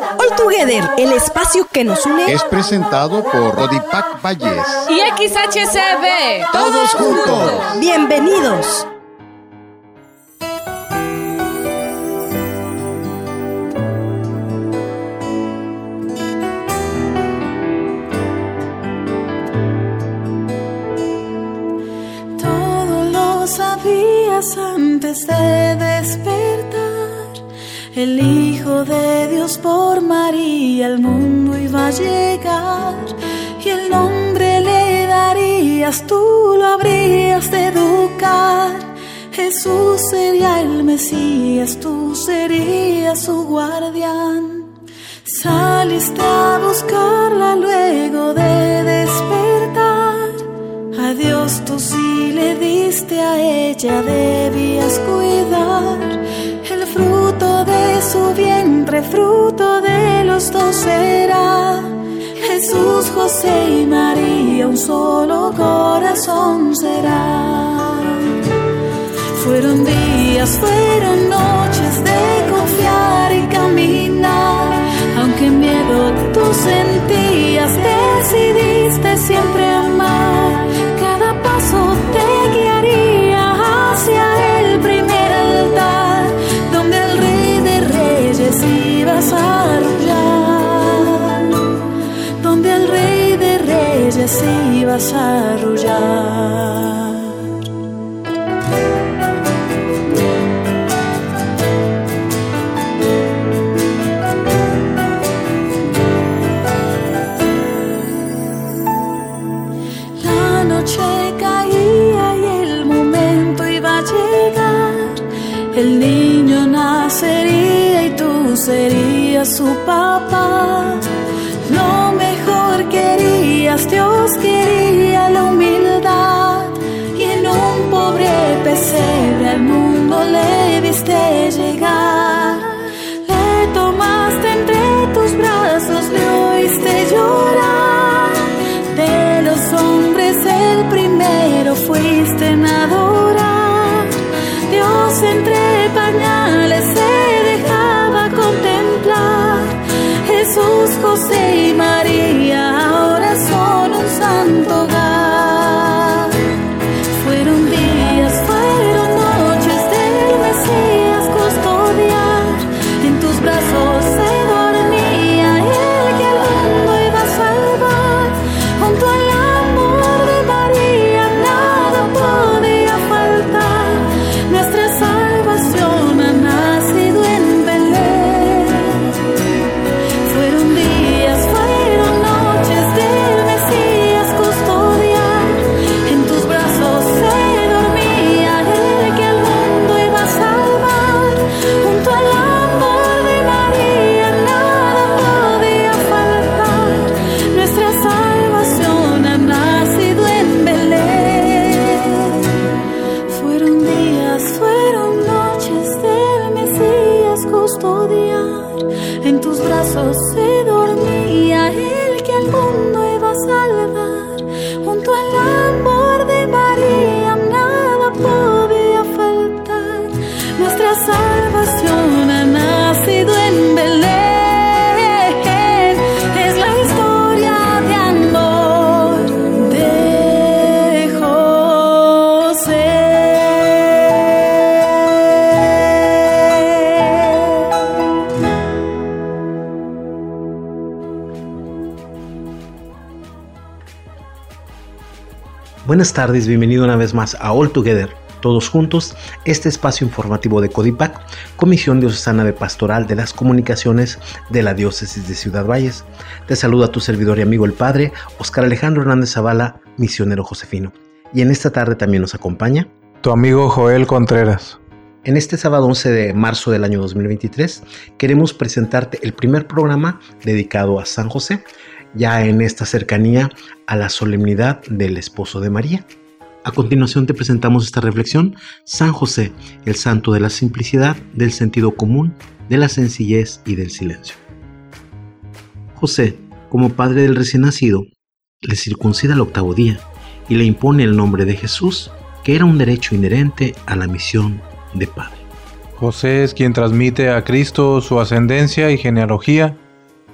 All Together, el espacio que nos une, es presentado por Rodipac Valles y XHCB. Todos juntos. Bienvenidos. Todo lo sabías antes de despertar. El De Dios por María al mundo iba a llegar. Y el nombre le darías, tú lo habrías de educar. Jesús sería el Mesías, tú serías su guardián. Saliste a buscarla luego de despertar. A Dios tú sí le diste, a ella debías cuidar. Su vientre, fruto de los dos será. Jesús, José y María, un solo corazón será. Fueron días, fueron noches de confiar y caminar. Aunque miedo tú sentías, decidiste siempre amar. Donde el Rey de Reyes ibas a arrullar. La noche caía y el momento iba a llegar. El niño nacería y tú serías su papá. Lo mejor querías, Dios quería la humildad. Y en un pobre pesebre al mundo le viste llegar. Le tomaste entre tus brazos, le oíste llorar. De los hombres el primero fuiste en Buenas tardes, bienvenido una vez más a All Together, todos juntos, este espacio informativo de Codipac, Comisión Diocesana de Pastoral de las Comunicaciones de la Diócesis de Ciudad Valles. Te saluda tu servidor y amigo el Padre Oscar Alejandro Hernández Zavala, misionero josefino. Y en esta tarde también nos acompaña Tu amigo Joel Contreras. En este sábado 11 de marzo del año 2023 queremos presentarte el primer programa dedicado a San José, ya en esta cercanía a la solemnidad del esposo de María. A continuación te presentamos esta reflexión, San José, el santo de la simplicidad, del sentido común, de la sencillez y del silencio. José, como padre del recién nacido, le circuncida al octavo día y le impone el nombre de Jesús, que era un derecho inherente a la misión de padre. José es quien transmite a Cristo su ascendencia y genealogía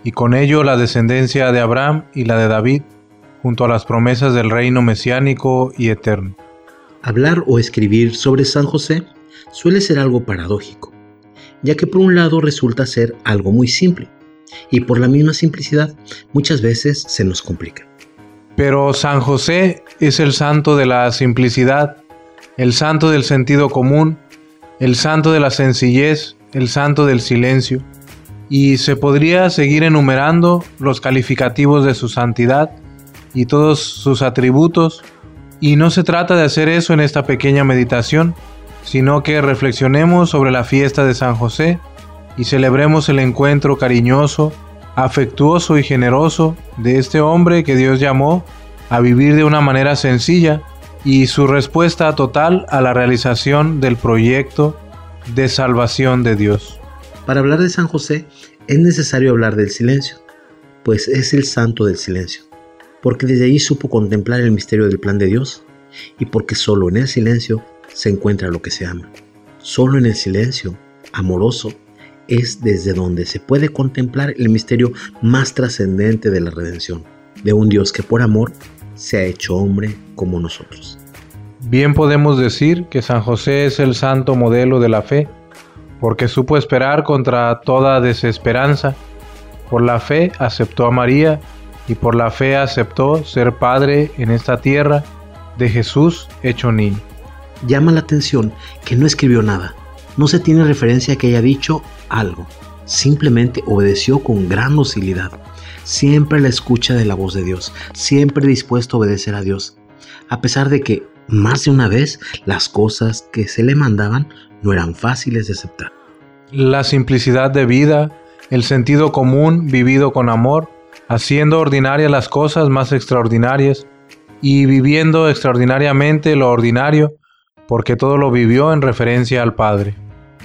y con ello la descendencia de Abraham y la de David, junto a las promesas del reino mesiánico y eterno. Hablar o escribir sobre San José suele ser algo paradójico, ya que por un lado resulta ser algo muy simple, y por la misma simplicidad muchas veces se nos complica. Pero San José es el santo de la simplicidad, el santo del sentido común, el santo de la sencillez, el santo del silencio, y se podría seguir enumerando los calificativos de su santidad y todos sus atributos, y no se trata de hacer eso en esta pequeña meditación, sino que reflexionemos sobre la fiesta de San José y celebremos el encuentro cariñoso, afectuoso y generoso de este hombre que Dios llamó a vivir de una manera sencilla y su respuesta total a la realización del proyecto de salvación de Dios. Para hablar de San José es necesario hablar del silencio, pues es el santo del silencio, porque desde ahí supo contemplar el misterio del plan de Dios y porque solo en el silencio se encuentra lo que se ama. Solo en el silencio, amoroso, es desde donde se puede contemplar el misterio más trascendente de la redención, de un Dios que por amor se ha hecho hombre como nosotros. Bien podemos decir que San José es el santo modelo de la fe, porque supo esperar contra toda desesperanza. Por la fe aceptó a María y por la fe aceptó ser padre en esta tierra de Jesús hecho niño. Llama la atención que no escribió nada. No se tiene referencia a que haya dicho algo. Simplemente obedeció con gran docilidad. Siempre la escucha de la voz de Dios. Siempre dispuesto a obedecer a Dios. A pesar de que, más de una vez, las cosas que se le mandaban no eran fáciles de aceptar. La simplicidad de vida, el sentido común vivido con amor, haciendo ordinarias las cosas más extraordinarias y viviendo extraordinariamente lo ordinario, porque todo lo vivió en referencia al Padre.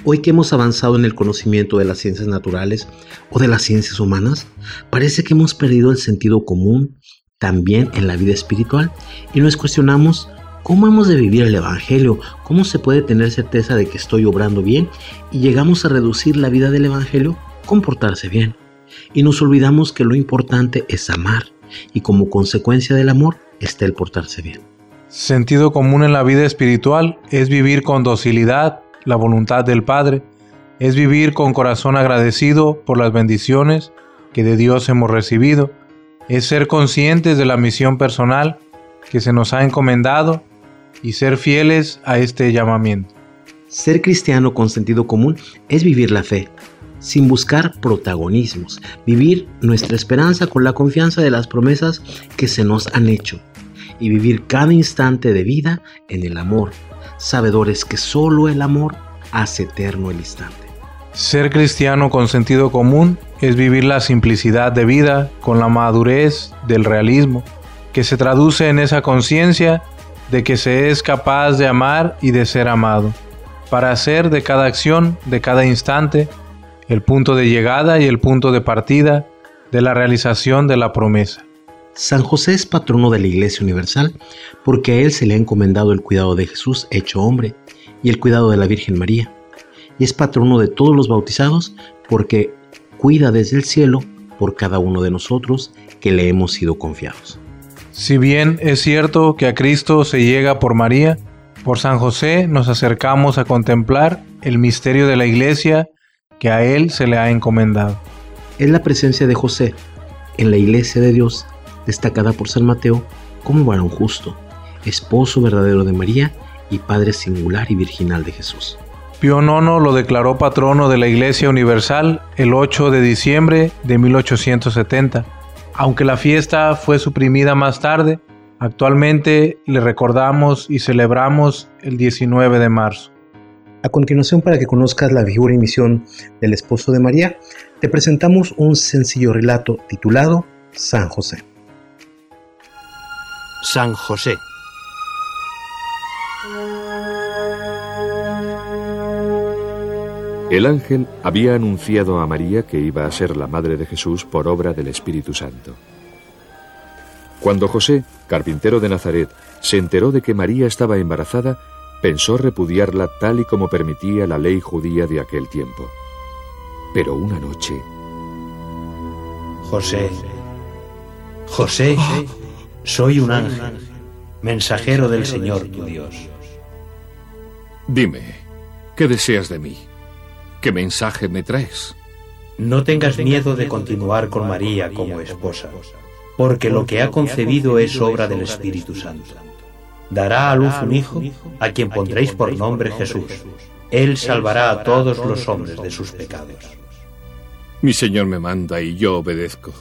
Hoy que hemos avanzado en el conocimiento de las ciencias naturales o de las ciencias humanas, parece que hemos perdido el sentido común también en la vida espiritual y nos cuestionamos cómo hemos de vivir el Evangelio, cómo se puede tener certeza de que estoy obrando bien y llegamos a reducir la vida del Evangelio comportarse bien. Y nos olvidamos que lo importante es amar y como consecuencia del amor está el portarse bien. Sentido común en la vida espiritual es vivir con docilidad la voluntad del Padre, es vivir con corazón agradecido por las bendiciones que de Dios hemos recibido, es ser conscientes de la misión personal que se nos ha encomendado y ser fieles a este llamamiento. Ser cristiano con sentido común es vivir la fe, sin buscar protagonismos, vivir nuestra esperanza con la confianza de las promesas que se nos han hecho y vivir cada instante de vida en el amor, sabedores que solo el amor hace eterno el instante. Ser cristiano con sentido común es vivir la simplicidad de vida con la madurez del realismo, que se traduce en esa conciencia de que se es capaz de amar y de ser amado, para hacer de cada acción, de cada instante, el punto de llegada y el punto de partida de la realización de la promesa. San José es patrono de la Iglesia Universal porque a él se le ha encomendado el cuidado de Jesús hecho hombre y el cuidado de la Virgen María. Y es patrono de todos los bautizados porque cuida desde el cielo por cada uno de nosotros que le hemos sido confiados. Si bien es cierto que a Cristo se llega por María, por San José nos acercamos a contemplar el misterio de la Iglesia que a Él se le ha encomendado. Es la presencia de José en la Iglesia de Dios destacada por San Mateo como varón justo, esposo verdadero de María y padre singular y virginal de Jesús. Pío IX lo declaró patrono de la Iglesia Universal el 8 de diciembre de 1870. Aunque la fiesta fue suprimida más tarde, actualmente le recordamos y celebramos el 19 de marzo. A continuación, para que conozcas la figura y misión del esposo de María, te presentamos un sencillo relato titulado San José. San José. El ángel había anunciado a María que iba a ser la madre de Jesús por obra del Espíritu Santo. Cuando José, carpintero de Nazaret, se enteró de que María estaba embarazada, pensó repudiarla tal y como permitía la ley judía de aquel tiempo. Pero una noche José, José, soy un ángel, mensajero del Señor tu Dios. Dime, ¿qué deseas de mí? ¿Qué mensaje me traes? No tengas miedo de continuar con María como esposa, porque lo que ha concebido es obra del Espíritu Santo. Dará a luz un hijo a quien pondréis por nombre Jesús. Él salvará a todos los hombres de sus pecados. Mi Señor me manda y yo obedezco.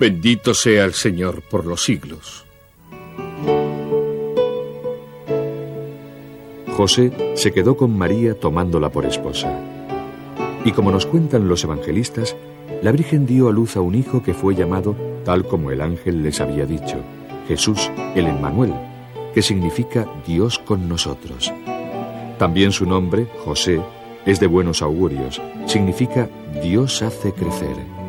Bendito sea el Señor por los siglos. José se quedó con María tomándola por esposa. Y como nos cuentan los evangelistas, la Virgen dio a luz a un hijo que fue llamado tal como el ángel les había dicho, Jesús el Emmanuel, que significa Dios con nosotros. También su nombre, José, es de buenos augurios, significa Dios hace crecer.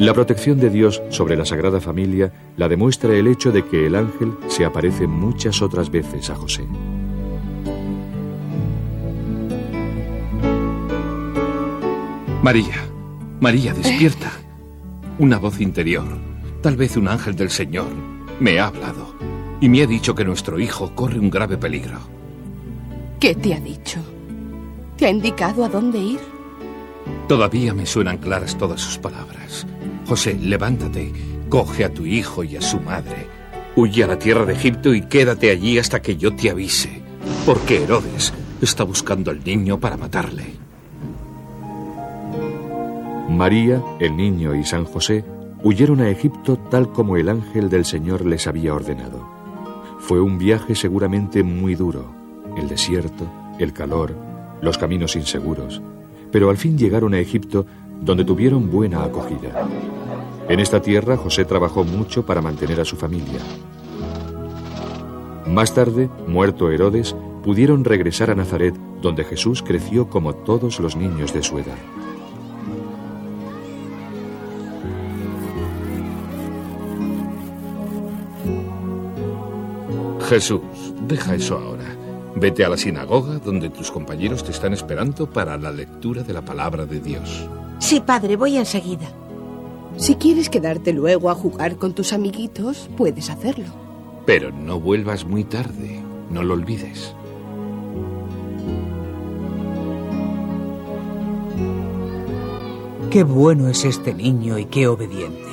La protección de Dios sobre la Sagrada Familia la demuestra el hecho de que el ángel se aparece muchas otras veces a José. María, María, despierta. Una voz interior, tal vez un ángel del Señor, me ha hablado y me ha dicho que nuestro hijo corre un grave peligro. ¿Qué te ha dicho? ¿Te ha indicado a dónde ir? Todavía me suenan claras todas sus palabras. José, levántate, coge a tu hijo y a su madre, huye a la tierra de Egipto y quédate allí hasta que yo te avise, porque Herodes está buscando al niño para matarle. María, el niño y San José huyeron a Egipto tal como el ángel del Señor les había ordenado. Fue un viaje seguramente muy duro, el desierto, el calor, los caminos inseguros, pero al fin llegaron a Egipto donde tuvieron buena acogida. En esta tierra José trabajó mucho para mantener a su familia. Más tarde, muerto Herodes, pudieron regresar a Nazaret, donde Jesús creció como todos los niños de su edad. Jesús, deja eso ahora. Vete a la sinagoga donde tus compañeros te están esperando para la lectura de la palabra de Dios. Sí, padre, voy enseguida. Si quieres quedarte luego a jugar con tus amiguitos, puedes hacerlo. Pero no vuelvas muy tarde, no lo olvides. Qué bueno es este niño y qué obediente.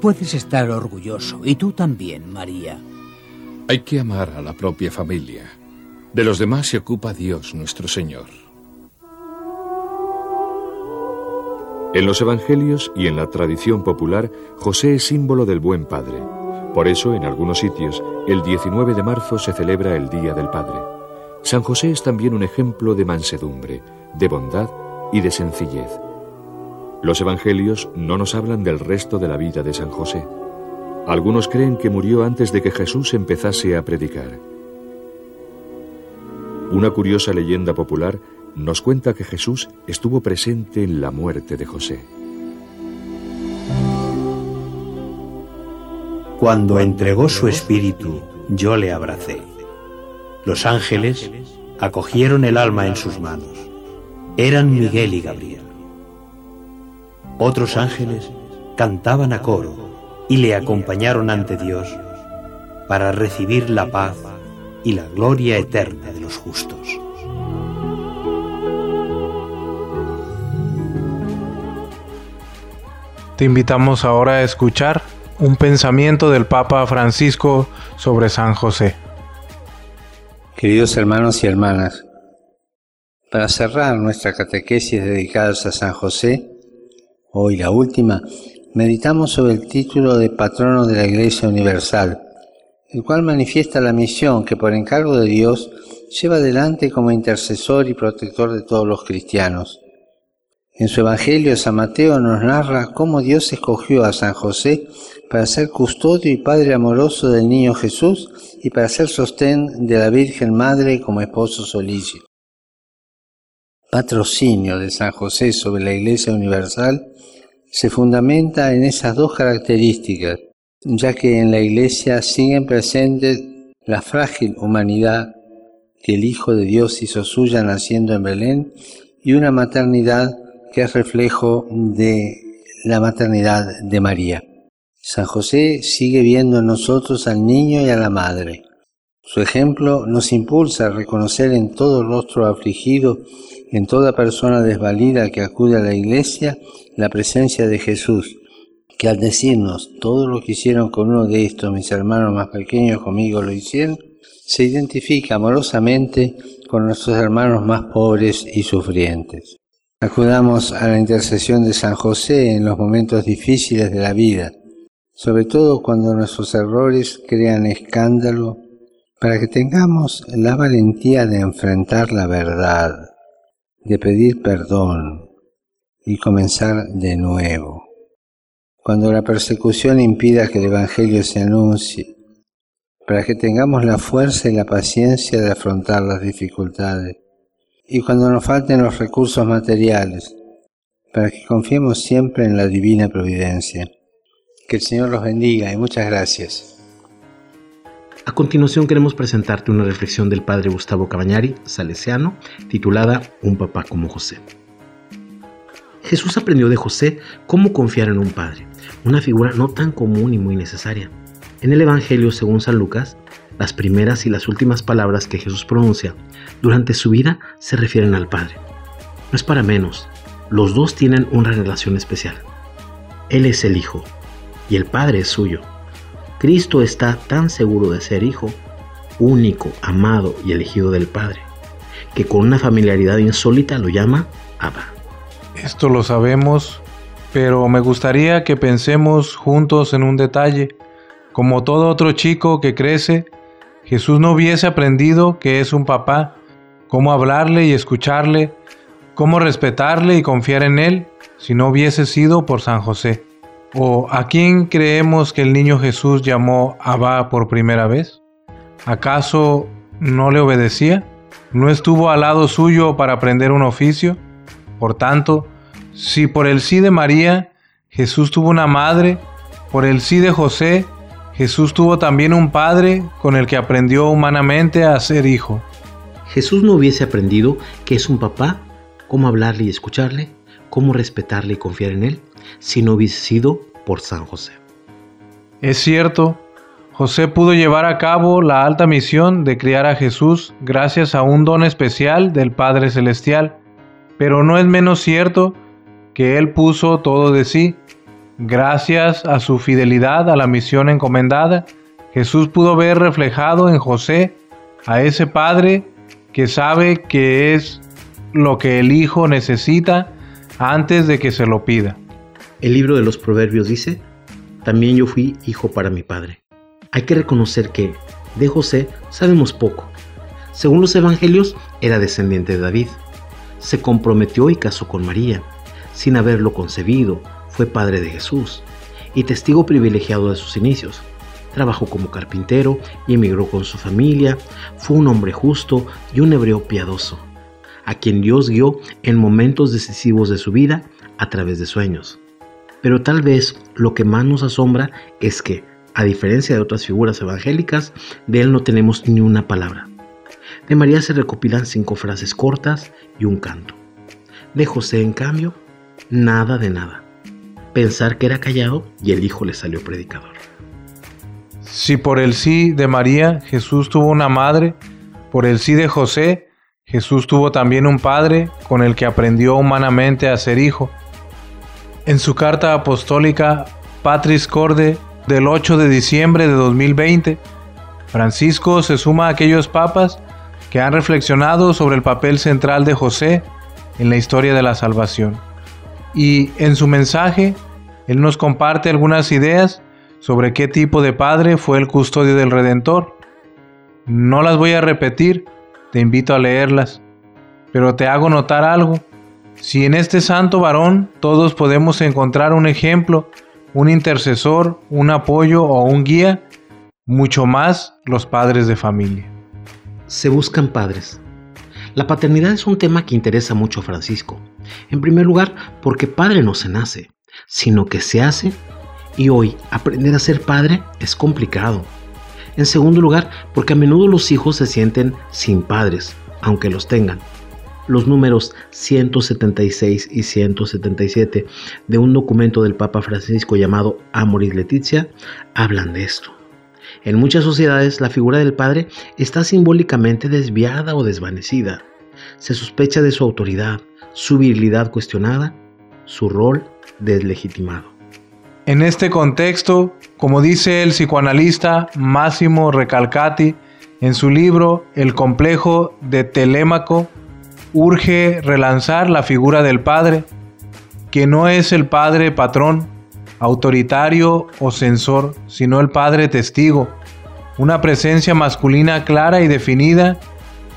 Puedes estar orgulloso, y tú también, María. Hay que amar a la propia familia. De los demás se ocupa Dios nuestro Señor. En los Evangelios y en la tradición popular, José es símbolo del buen padre. Por eso, en algunos sitios, el 19 de marzo se celebra el Día del Padre. San José es también un ejemplo de mansedumbre, de bondad y de sencillez. Los Evangelios no nos hablan del resto de la vida de San José. Algunos creen que murió antes de que Jesús empezase a predicar. Una curiosa leyenda popular nos cuenta que Jesús estuvo presente en la muerte de José. Cuando entregó su espíritu, yo le abracé. Los ángeles acogieron el alma en sus manos. Eran Miguel y Gabriel. Otros ángeles cantaban a coro y le acompañaron ante Dios para recibir la paz y la gloria eterna de los justos. Te invitamos ahora a escuchar un pensamiento del Papa Francisco sobre San José. Queridos hermanos y hermanas, para cerrar nuestra catequesis dedicada a San José, hoy la última, meditamos sobre el título de patrono de la Iglesia Universal, el cual manifiesta la misión que por encargo de Dios lleva adelante como intercesor y protector de todos los cristianos. En su Evangelio, San Mateo nos narra cómo Dios escogió a San José para ser custodio y padre amoroso del niño Jesús y para ser sostén de la Virgen Madre como esposo solícito. Patrocinio de San José sobre la Iglesia Universal se fundamenta en esas dos características, ya que en la Iglesia siguen presentes la frágil humanidad que el Hijo de Dios hizo suya naciendo en Belén y una maternidad que es reflejo de la maternidad de María. San José sigue viendo en nosotros al niño y a la madre. Su ejemplo nos impulsa a reconocer en todo rostro afligido, en toda persona desvalida que acude a la iglesia, la presencia de Jesús, que al decirnos todo lo que hicieron con uno de estos mis hermanos más pequeños conmigo lo hicieron, se identifica amorosamente con nuestros hermanos más pobres y sufrientes. Acudamos a la intercesión de San José en los momentos difíciles de la vida, sobre todo cuando nuestros errores crean escándalo, para que tengamos la valentía de enfrentar la verdad, de pedir perdón y comenzar de nuevo. Cuando la persecución impida que el Evangelio se anuncie, para que tengamos la fuerza y la paciencia de afrontar las dificultades. Y cuando nos falten los recursos materiales, para que confiemos siempre en la divina providencia. Que el Señor los bendiga y muchas gracias. A continuación queremos presentarte una reflexión del padre Gustavo Cabañari, salesiano, titulada Un papá como José. Jesús aprendió de José cómo confiar en un padre, una figura no tan común y muy necesaria. En el Evangelio según San Lucas, las primeras y las últimas palabras que Jesús pronuncia durante su vida se refieren al Padre. No es para menos, los dos tienen una relación especial. Él es el Hijo y el Padre es suyo. Cristo está tan seguro de ser Hijo, único, amado y elegido del Padre, que con una familiaridad insólita lo llama Abba. Esto lo sabemos, pero me gustaría que pensemos juntos en un detalle como todo otro chico que crece, Jesús no hubiese aprendido que es un papá, cómo hablarle y escucharle, cómo respetarle y confiar en él, si no hubiese sido por San José. ¿O a quién creemos que el niño Jesús llamó Abba por primera vez? ¿Acaso no le obedecía? ¿No estuvo al lado suyo para aprender un oficio? Por tanto, si por el sí de María Jesús tuvo una madre, por el sí de José Jesús tuvo también un padre con el que aprendió humanamente a ser hijo. Jesús no hubiese aprendido que es un papá, cómo hablarle y escucharle, cómo respetarle y confiar en él, si no hubiese sido por San José. Es cierto, José pudo llevar a cabo la alta misión de criar a Jesús gracias a un don especial del Padre Celestial, pero no es menos cierto que él puso todo de sí Gracias a su fidelidad a la misión encomendada, Jesús pudo ver reflejado en José a ese Padre que sabe que es lo que el Hijo necesita antes de que se lo pida. El libro de los Proverbios dice, también yo fui hijo para mi Padre. Hay que reconocer que de José sabemos poco. Según los Evangelios, era descendiente de David. Se comprometió y casó con María, sin haberlo concebido, fue padre de Jesús y testigo privilegiado de sus inicios. Trabajó como carpintero y emigró con su familia. Fue un hombre justo y un hebreo piadoso, a quien Dios guió en momentos decisivos de su vida a través de sueños. Pero tal vez lo que más nos asombra es que, a diferencia de otras figuras evangélicas, de él no tenemos ni una palabra. De María se recopilan cinco frases cortas y un canto. De José, en cambio, nada de nada pensar que era callado y el hijo le salió predicador. Si por el sí de María Jesús tuvo una madre, por el sí de José Jesús tuvo también un padre con el que aprendió humanamente a ser hijo. En su carta apostólica Patris Corde del 8 de diciembre de 2020, Francisco se suma a aquellos papas que han reflexionado sobre el papel central de José en la historia de la salvación. Y en su mensaje él nos comparte algunas ideas sobre qué tipo de padre fue el custodio del Redentor. No las voy a repetir, te invito a leerlas, pero te hago notar algo. Si en este santo varón todos podemos encontrar un ejemplo, un intercesor, un apoyo o un guía, mucho más los padres de familia. Se buscan padres. La paternidad es un tema que interesa mucho a Francisco. En primer lugar, porque padre no se nace sino que se hace y hoy aprender a ser padre es complicado. En segundo lugar, porque a menudo los hijos se sienten sin padres, aunque los tengan. Los números 176 y 177 de un documento del Papa Francisco llamado Amoris Leticia hablan de esto. En muchas sociedades la figura del padre está simbólicamente desviada o desvanecida. Se sospecha de su autoridad, su virilidad cuestionada, su rol deslegitimado. En este contexto, como dice el psicoanalista Máximo Recalcati en su libro El complejo de Telémaco, urge relanzar la figura del padre, que no es el padre patrón, autoritario o censor, sino el padre testigo, una presencia masculina clara y definida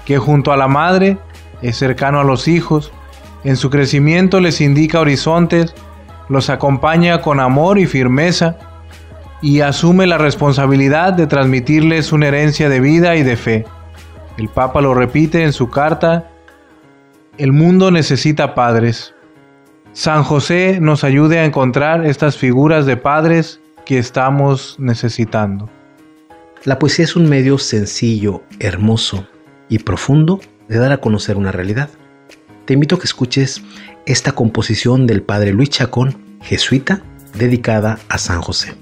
que junto a la madre es cercano a los hijos, en su crecimiento les indica horizontes, los acompaña con amor y firmeza y asume la responsabilidad de transmitirles una herencia de vida y de fe. El Papa lo repite en su carta, el mundo necesita padres. San José nos ayude a encontrar estas figuras de padres que estamos necesitando. La poesía es un medio sencillo, hermoso y profundo de dar a conocer una realidad. Te invito a que escuches esta composición del padre Luis Chacón, jesuita, dedicada a San José.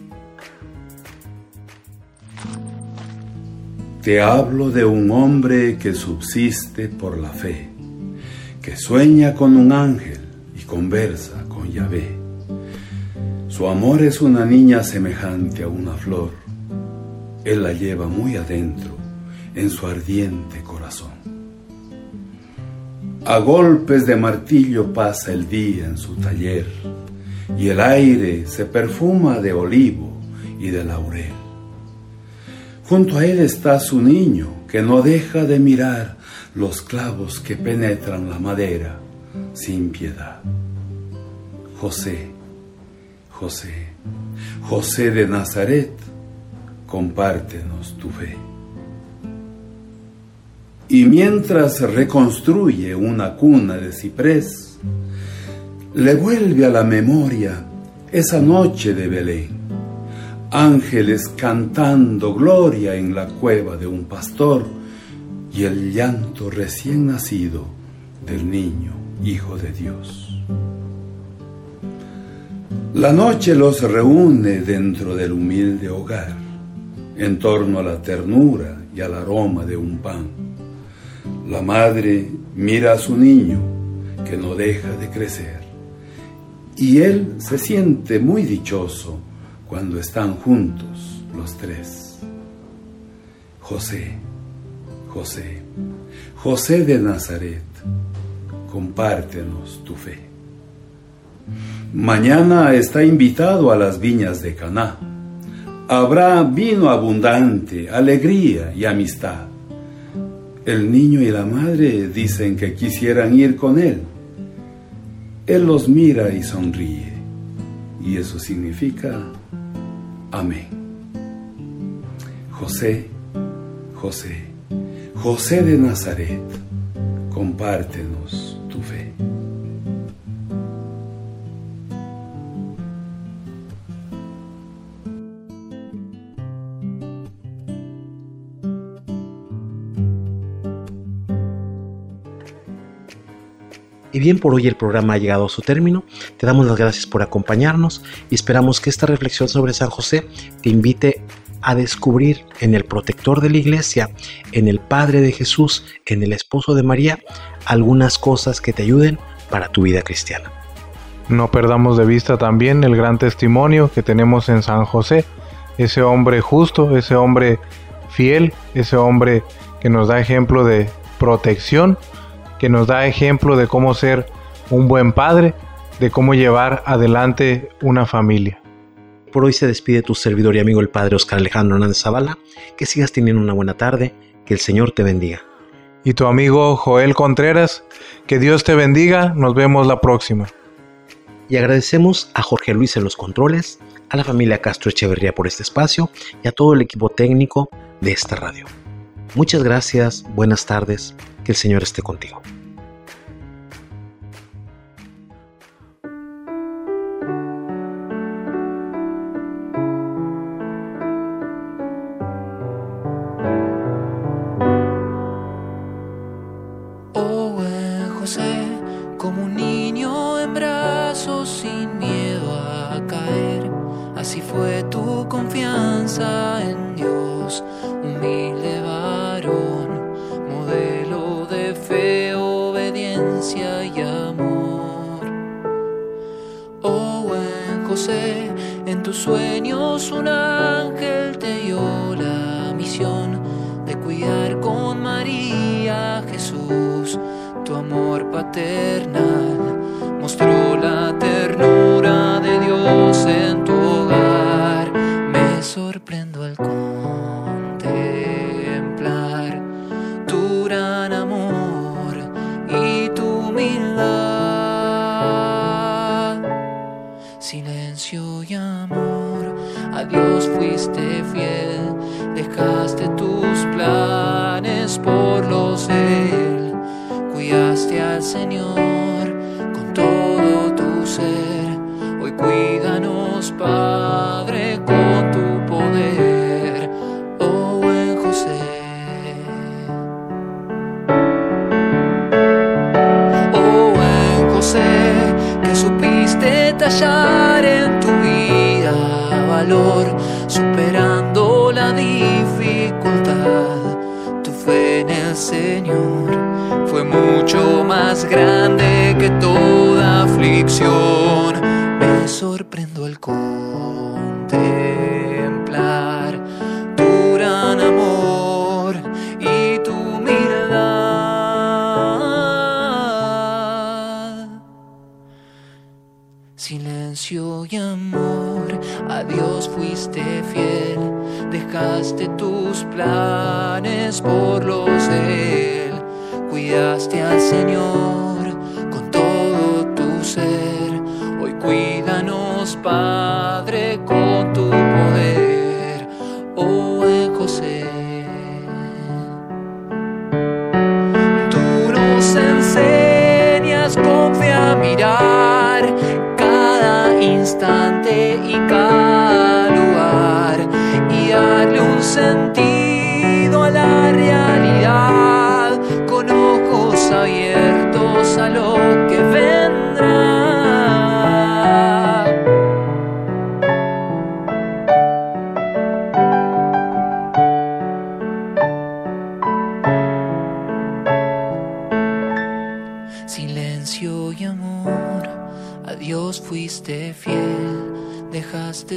Te hablo de un hombre que subsiste por la fe, que sueña con un ángel y conversa con Yahvé. Su amor es una niña semejante a una flor. Él la lleva muy adentro, en su ardiente. A golpes de martillo pasa el día en su taller y el aire se perfuma de olivo y de laurel. Junto a él está su niño que no deja de mirar los clavos que penetran la madera sin piedad. José, José, José de Nazaret, compártenos tu fe. Y mientras reconstruye una cuna de ciprés, le vuelve a la memoria esa noche de Belén. Ángeles cantando gloria en la cueva de un pastor y el llanto recién nacido del niño, hijo de Dios. La noche los reúne dentro del humilde hogar, en torno a la ternura y al aroma de un pan la madre mira a su niño que no deja de crecer y él se siente muy dichoso cuando están juntos los tres. José, José, José de Nazaret, compártenos tu fe. Mañana está invitado a las viñas de Caná. Habrá vino abundante, alegría y amistad. El niño y la madre dicen que quisieran ir con él. Él los mira y sonríe. Y eso significa amén. José, José, José de Nazaret, compártenos tu fe. Bien, por hoy el programa ha llegado a su término. Te damos las gracias por acompañarnos y esperamos que esta reflexión sobre San José te invite a descubrir en el protector de la iglesia, en el Padre de Jesús, en el esposo de María, algunas cosas que te ayuden para tu vida cristiana. No perdamos de vista también el gran testimonio que tenemos en San José, ese hombre justo, ese hombre fiel, ese hombre que nos da ejemplo de protección que nos da ejemplo de cómo ser un buen padre, de cómo llevar adelante una familia. Por hoy se despide tu servidor y amigo el Padre Oscar Alejandro Hernández Zavala. Que sigas teniendo una buena tarde, que el Señor te bendiga. Y tu amigo Joel Contreras, que Dios te bendiga, nos vemos la próxima. Y agradecemos a Jorge Luis en los controles, a la familia Castro Echeverría por este espacio y a todo el equipo técnico de esta radio. Muchas gracias, buenas tardes, que el Señor esté contigo. Silencio y amor, a Dios fuiste fiel, dejaste tus planes por los de Él, cuidaste al Señor con todo tu ser. Hoy cuídanos, Padre, mucho más grande que toda aflicción.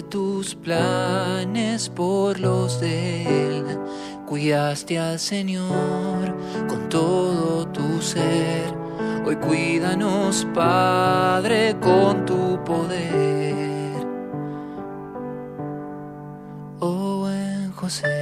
Tus planes por los de Él, cuidaste al Señor con todo tu ser. Hoy cuídanos, Padre, con tu poder. Oh buen José.